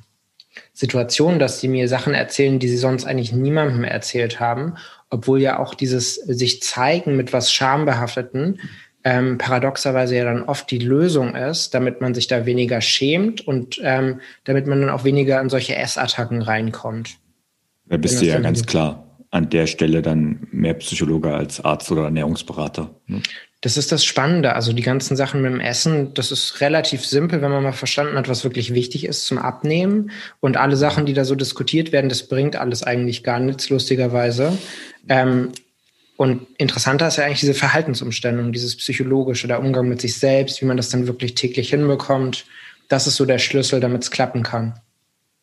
A: Situation, dass sie mir Sachen erzählen, die sie sonst eigentlich niemandem erzählt haben, obwohl ja auch dieses sich zeigen mit was Schambehafteten ähm, paradoxerweise ja dann oft die Lösung ist, damit man sich da weniger schämt und ähm, damit man dann auch weniger an solche Essattacken reinkommt.
C: Da bist du ja ganz klar an der Stelle dann mehr Psychologe als Arzt oder Ernährungsberater. Ne?
A: Das ist das Spannende. Also die ganzen Sachen mit dem Essen, das ist relativ simpel, wenn man mal verstanden hat, was wirklich wichtig ist zum Abnehmen. Und alle Sachen, die da so diskutiert werden, das bringt alles eigentlich gar nichts, lustigerweise. Ähm, und interessanter ist ja eigentlich diese Verhaltensumstellung, dieses psychologische, der Umgang mit sich selbst, wie man das dann wirklich täglich hinbekommt. Das ist so der Schlüssel, damit es klappen kann.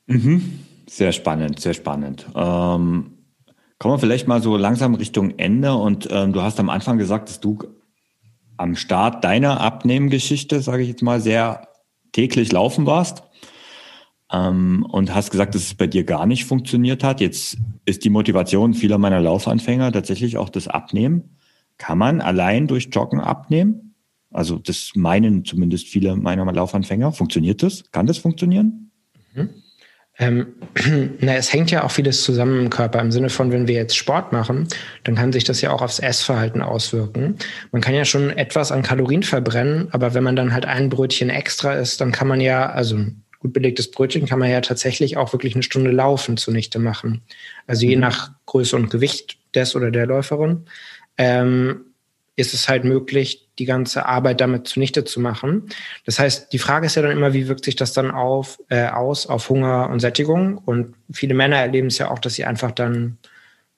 C: Mhm. Sehr spannend, sehr spannend. Ähm, kommen wir vielleicht mal so langsam Richtung Ende und ähm, du hast am Anfang gesagt, dass du am Start deiner Abnehmgeschichte, sage ich jetzt mal, sehr täglich laufen warst ähm, und hast gesagt, dass es bei dir gar nicht funktioniert hat. Jetzt ist die Motivation vieler meiner Laufanfänger tatsächlich auch das Abnehmen. Kann man allein durch Joggen abnehmen? Also das meinen zumindest viele meiner Laufanfänger. Funktioniert das? Kann das funktionieren?
A: Mhm. Ähm, (clears throat) na, es hängt ja auch vieles zusammen im Körper. Im Sinne von, wenn wir jetzt Sport machen, dann kann sich das ja auch aufs Essverhalten auswirken. Man kann ja schon etwas an Kalorien verbrennen, aber wenn man dann halt ein Brötchen extra isst, dann kann man ja, also gut belegtes Brötchen kann man ja tatsächlich auch wirklich eine Stunde laufen zunichte machen. Also je mhm. nach Größe und Gewicht des oder der Läuferin ähm, ist es halt möglich, die ganze Arbeit damit zunichte zu machen. Das heißt, die Frage ist ja dann immer, wie wirkt sich das dann auf, äh, aus auf Hunger und Sättigung? Und viele Männer erleben es ja auch, dass sie einfach dann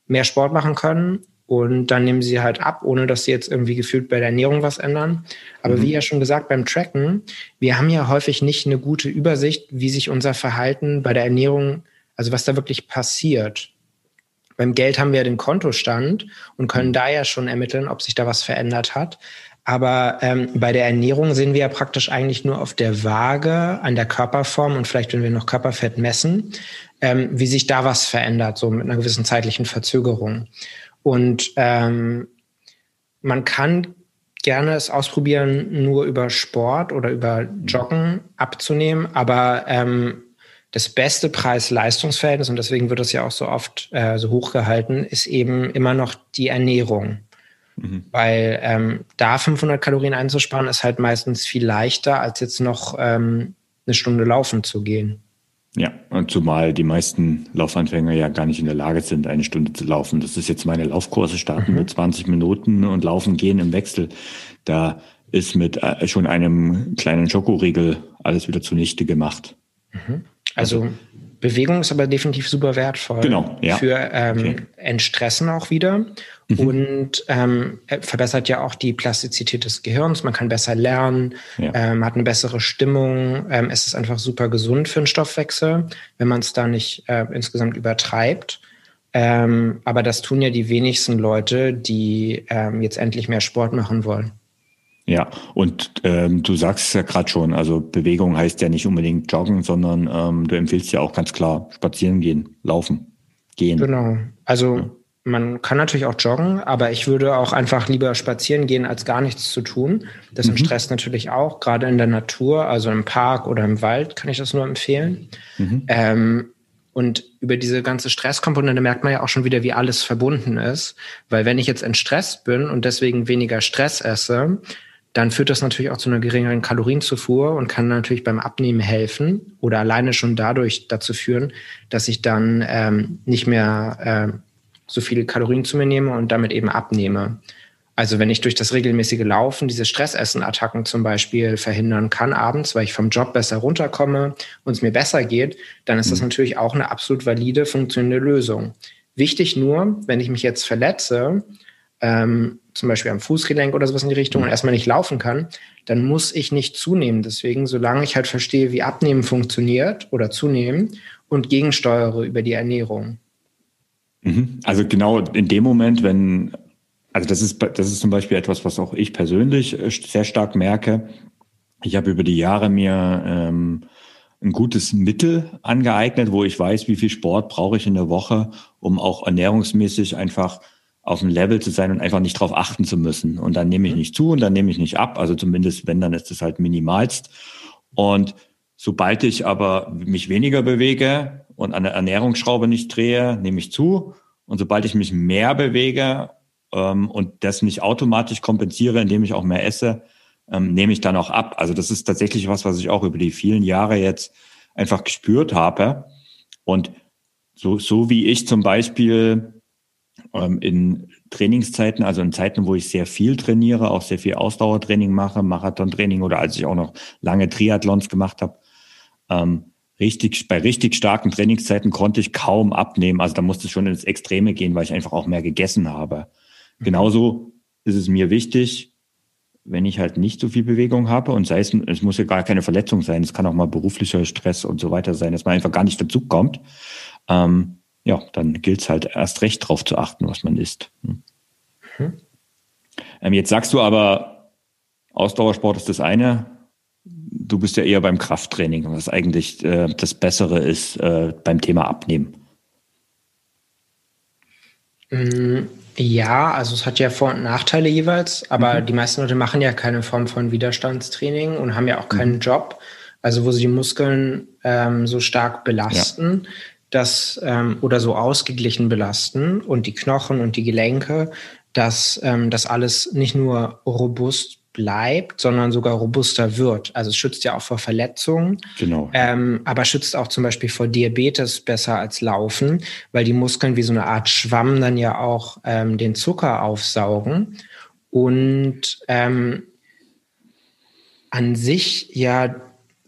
A: mehr Sport machen können und dann nehmen sie halt ab, ohne dass sie jetzt irgendwie gefühlt bei der Ernährung was ändern. Aber mhm. wie ja schon gesagt, beim Tracken, wir haben ja häufig nicht eine gute Übersicht, wie sich unser Verhalten bei der Ernährung, also was da wirklich passiert. Beim Geld haben wir den Kontostand und können mhm. da ja schon ermitteln, ob sich da was verändert hat. Aber ähm, bei der Ernährung sehen wir ja praktisch eigentlich nur auf der Waage, an der Körperform und vielleicht, wenn wir noch Körperfett messen, ähm, wie sich da was verändert, so mit einer gewissen zeitlichen Verzögerung. Und ähm, man kann gerne es ausprobieren, nur über Sport oder über Joggen abzunehmen, aber ähm, das beste Preis-Leistungsverhältnis, und deswegen wird das ja auch so oft äh, so hoch gehalten, ist eben immer noch die Ernährung. Mhm. Weil ähm, da 500 Kalorien einzusparen, ist halt meistens viel leichter, als jetzt noch ähm, eine Stunde laufen zu gehen.
C: Ja, und zumal die meisten Laufanfänger ja gar nicht in der Lage sind, eine Stunde zu laufen. Das ist jetzt meine Laufkurse starten mhm. mit 20 Minuten und laufen gehen im Wechsel. Da ist mit äh, schon einem kleinen Schokoriegel alles wieder zunichte gemacht.
A: Mhm. Also, also Bewegung ist aber definitiv super wertvoll.
C: Genau,
A: ja. Für ähm, okay. Entstressen auch wieder. Mhm. Und ähm, verbessert ja auch die Plastizität des Gehirns. Man kann besser lernen, ja. ähm, hat eine bessere Stimmung. Ähm, es ist einfach super gesund für den Stoffwechsel, wenn man es da nicht äh, insgesamt übertreibt. Ähm, aber das tun ja die wenigsten Leute, die ähm, jetzt endlich mehr Sport machen wollen.
C: Ja, und ähm, du sagst es ja gerade schon, also Bewegung heißt ja nicht unbedingt joggen, sondern ähm, du empfiehlst ja auch ganz klar spazieren gehen, laufen, gehen.
A: Genau. Also ja. man kann natürlich auch joggen, aber ich würde auch einfach lieber spazieren gehen, als gar nichts zu tun. Das mhm. Stress natürlich auch, gerade in der Natur, also im Park oder im Wald kann ich das nur empfehlen. Mhm. Ähm, und über diese ganze Stresskomponente merkt man ja auch schon wieder, wie alles verbunden ist. Weil wenn ich jetzt entstresst bin und deswegen weniger Stress esse, dann führt das natürlich auch zu einer geringeren Kalorienzufuhr und kann natürlich beim Abnehmen helfen oder alleine schon dadurch dazu führen, dass ich dann ähm, nicht mehr äh, so viele Kalorien zu mir nehme und damit eben abnehme. Also wenn ich durch das regelmäßige Laufen diese Stressessen-Attacken zum Beispiel verhindern kann abends, weil ich vom Job besser runterkomme und es mir besser geht, dann ist das mhm. natürlich auch eine absolut valide, funktionierende Lösung. Wichtig nur, wenn ich mich jetzt verletze, ähm, zum Beispiel am Fußgelenk oder sowas in die Richtung und mhm. erstmal nicht laufen kann, dann muss ich nicht zunehmen. Deswegen, solange ich halt verstehe, wie Abnehmen funktioniert oder zunehmen und gegensteuere über die Ernährung.
C: Mhm. Also genau in dem Moment, wenn, also das ist, das ist zum Beispiel etwas, was auch ich persönlich äh, sehr stark merke. Ich habe über die Jahre mir ähm, ein gutes Mittel angeeignet, wo ich weiß, wie viel Sport brauche ich in der Woche, um auch ernährungsmäßig einfach auf dem Level zu sein und einfach nicht darauf achten zu müssen. Und dann nehme ich mhm. nicht zu und dann nehme ich nicht ab. Also zumindest, wenn, dann ist es halt minimalst. Und sobald ich aber mich weniger bewege und an der Ernährungsschraube nicht drehe, nehme ich zu. Und sobald ich mich mehr bewege ähm, und das nicht automatisch kompensiere, indem ich auch mehr esse, ähm, nehme ich dann auch ab. Also das ist tatsächlich was, was ich auch über die vielen Jahre jetzt einfach gespürt habe. Und so, so wie ich zum Beispiel in Trainingszeiten, also in Zeiten, wo ich sehr viel trainiere, auch sehr viel Ausdauertraining mache, Marathontraining oder als ich auch noch lange Triathlons gemacht habe, ähm, richtig, bei richtig starken Trainingszeiten konnte ich kaum abnehmen. Also da musste es schon ins Extreme gehen, weil ich einfach auch mehr gegessen habe. Mhm. Genauso ist es mir wichtig, wenn ich halt nicht so viel Bewegung habe und sei es, es muss ja gar keine Verletzung sein, es kann auch mal beruflicher Stress und so weiter sein, dass man einfach gar nicht dazu kommt. Ähm, ja, dann gilt es halt erst recht darauf zu achten, was man isst. Hm. Mhm. Ähm, jetzt sagst du aber, Ausdauersport ist das eine. Du bist ja eher beim Krafttraining, was eigentlich äh, das Bessere ist äh, beim Thema Abnehmen.
A: Mm, ja, also es hat ja Vor- und Nachteile jeweils, aber mhm. die meisten Leute machen ja keine Form von Widerstandstraining und haben ja auch keinen mhm. Job, also wo sie die Muskeln ähm, so stark belasten. Ja dass ähm, oder so ausgeglichen belasten und die Knochen und die Gelenke, dass ähm, das alles nicht nur robust bleibt, sondern sogar robuster wird. Also es schützt ja auch vor Verletzungen,
C: genau.
A: ähm, aber schützt auch zum Beispiel vor Diabetes besser als Laufen, weil die Muskeln wie so eine Art Schwamm dann ja auch ähm, den Zucker aufsaugen und ähm, an sich ja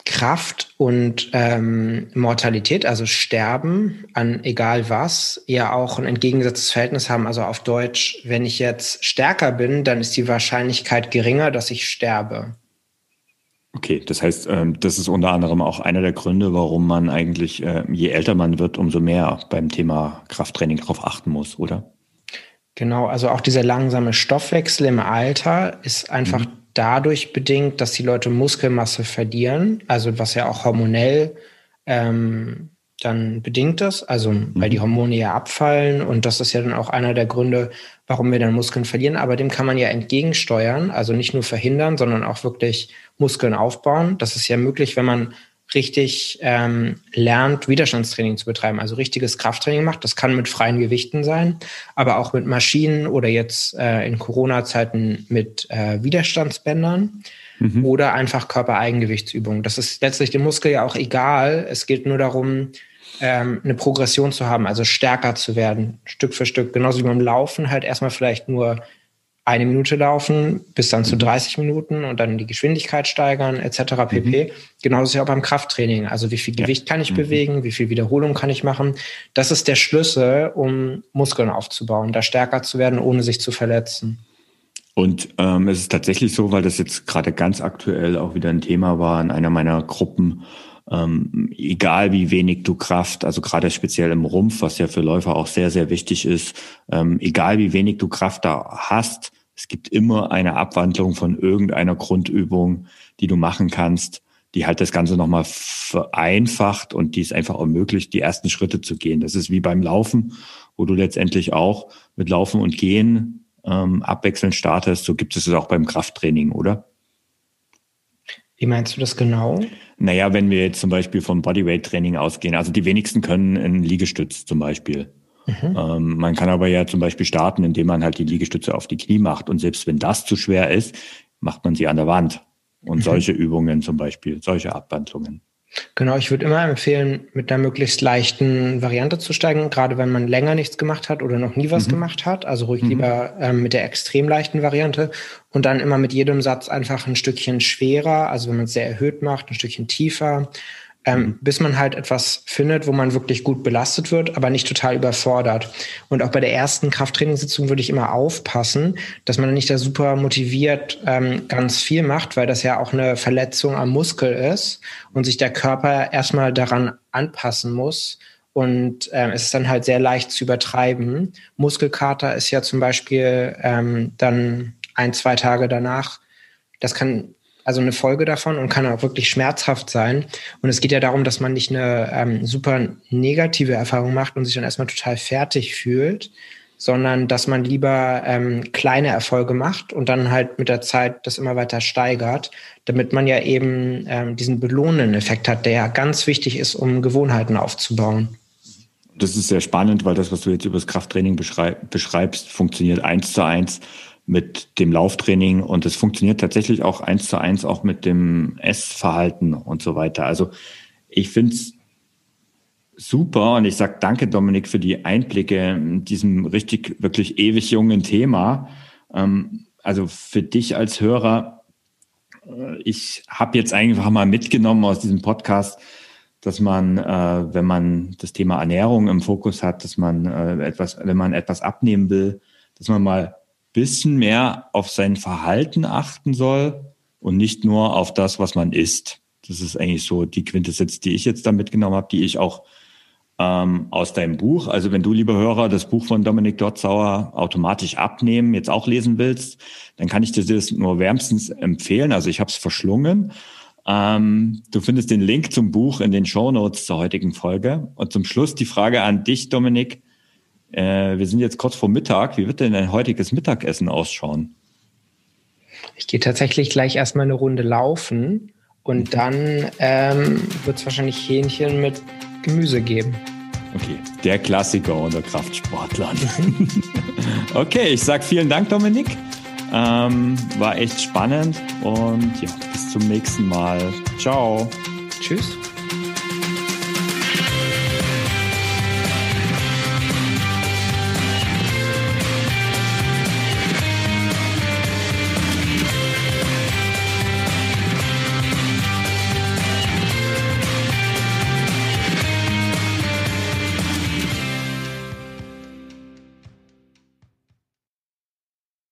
A: Kraft und ähm, Mortalität, also Sterben an egal was, ja auch ein entgegengesetztes Verhältnis haben. Also auf Deutsch, wenn ich jetzt stärker bin, dann ist die Wahrscheinlichkeit geringer, dass ich sterbe.
C: Okay, das heißt, ähm, das ist unter anderem auch einer der Gründe, warum man eigentlich, äh, je älter man wird, umso mehr beim Thema Krafttraining darauf achten muss, oder?
A: Genau, also auch dieser langsame Stoffwechsel im Alter ist einfach mhm dadurch bedingt, dass die Leute Muskelmasse verlieren, also was ja auch hormonell ähm, dann bedingt ist, also mhm. weil die Hormone ja abfallen und das ist ja dann auch einer der Gründe, warum wir dann Muskeln verlieren, aber dem kann man ja entgegensteuern, also nicht nur verhindern, sondern auch wirklich Muskeln aufbauen. Das ist ja möglich, wenn man richtig ähm, lernt, Widerstandstraining zu betreiben, also richtiges Krafttraining macht. Das kann mit freien Gewichten sein, aber auch mit Maschinen oder jetzt äh, in Corona-Zeiten mit äh, Widerstandsbändern mhm. oder einfach Körpereigengewichtsübungen. Das ist letztlich dem Muskel ja auch egal. Es geht nur darum, ähm, eine Progression zu haben, also stärker zu werden, Stück für Stück. Genauso wie beim Laufen halt erstmal vielleicht nur eine Minute laufen bis dann zu 30 mhm. Minuten und dann die Geschwindigkeit steigern etc. pp. Mhm. Genauso ist ja auch beim Krafttraining. Also wie viel Gewicht kann ich mhm. bewegen, wie viel Wiederholung kann ich machen. Das ist der Schlüssel, um Muskeln aufzubauen, da stärker zu werden, ohne sich zu verletzen.
C: Und ähm, es ist tatsächlich so, weil das jetzt gerade ganz aktuell auch wieder ein Thema war in einer meiner Gruppen, ähm, egal wie wenig du Kraft, also gerade speziell im Rumpf, was ja für Läufer auch sehr, sehr wichtig ist, ähm, egal wie wenig du Kraft da hast, es gibt immer eine Abwandlung von irgendeiner Grundübung, die du machen kannst, die halt das Ganze nochmal vereinfacht und die es einfach ermöglicht, die ersten Schritte zu gehen. Das ist wie beim Laufen, wo du letztendlich auch mit Laufen und Gehen ähm, abwechselnd startest. So gibt es es auch beim Krafttraining, oder?
A: Wie meinst du das genau?
C: Naja, wenn wir jetzt zum Beispiel vom Bodyweight-Training ausgehen, also die wenigsten können einen Liegestütz zum Beispiel. Mhm. Ähm, man kann aber ja zum Beispiel starten, indem man halt die Liegestütze auf die Knie macht. Und selbst wenn das zu schwer ist, macht man sie an der Wand. Und mhm. solche Übungen zum Beispiel, solche Abwandlungen.
A: Genau, ich würde immer empfehlen, mit einer möglichst leichten Variante zu steigen, gerade wenn man länger nichts gemacht hat oder noch nie was mhm. gemacht hat. Also ruhig mhm. lieber ähm, mit der extrem leichten Variante und dann immer mit jedem Satz einfach ein Stückchen schwerer, also wenn man es sehr erhöht macht, ein Stückchen tiefer ähm, mhm. bis man halt etwas findet, wo man wirklich gut belastet wird, aber nicht total überfordert. Und auch bei der ersten Krafttrainingssitzung würde ich immer aufpassen, dass man nicht da super motiviert ähm, ganz viel macht, weil das ja auch eine Verletzung am Muskel ist und sich der Körper erstmal daran anpassen muss. Und ähm, es ist dann halt sehr leicht zu übertreiben. Muskelkater ist ja zum Beispiel ähm, dann ein, zwei Tage danach. Das kann also eine Folge davon und kann auch wirklich schmerzhaft sein. Und es geht ja darum, dass man nicht eine ähm, super negative Erfahrung macht und sich dann erstmal total fertig fühlt, sondern dass man lieber ähm, kleine Erfolge macht und dann halt mit der Zeit das immer weiter steigert, damit man ja eben ähm, diesen belohnenden Effekt hat, der ja ganz wichtig ist, um Gewohnheiten aufzubauen.
C: Das ist sehr spannend, weil das, was du jetzt über das Krafttraining beschreibst, funktioniert eins zu eins mit dem Lauftraining und es funktioniert tatsächlich auch eins zu eins auch mit dem Essverhalten und so weiter. Also ich finde es super und ich sage danke, Dominik, für die Einblicke in diesem richtig, wirklich ewig jungen Thema. Ähm, also für dich als Hörer, äh, ich habe jetzt einfach mal mitgenommen aus diesem Podcast, dass man, äh, wenn man das Thema Ernährung im Fokus hat, dass man äh, etwas, wenn man etwas abnehmen will, dass man mal bisschen mehr auf sein Verhalten achten soll und nicht nur auf das, was man isst. Das ist eigentlich so die Quintessenz, die ich jetzt da mitgenommen habe, die ich auch ähm, aus deinem Buch, also wenn du, lieber Hörer, das Buch von Dominik Dotzauer automatisch abnehmen, jetzt auch lesen willst, dann kann ich dir das nur wärmstens empfehlen. Also ich habe es verschlungen. Ähm, du findest den Link zum Buch in den Show Notes zur heutigen Folge. Und zum Schluss die Frage an dich, Dominik. Äh, wir sind jetzt kurz vor Mittag. Wie wird denn dein heutiges Mittagessen ausschauen?
A: Ich gehe tatsächlich gleich erstmal eine Runde laufen und mhm. dann ähm, wird es wahrscheinlich Hähnchen mit Gemüse geben.
C: Okay, der Klassiker unter Kraftsportlern. (laughs) (laughs) okay, ich sage vielen Dank, Dominik. Ähm, war echt spannend und ja, bis zum nächsten Mal. Ciao.
A: Tschüss.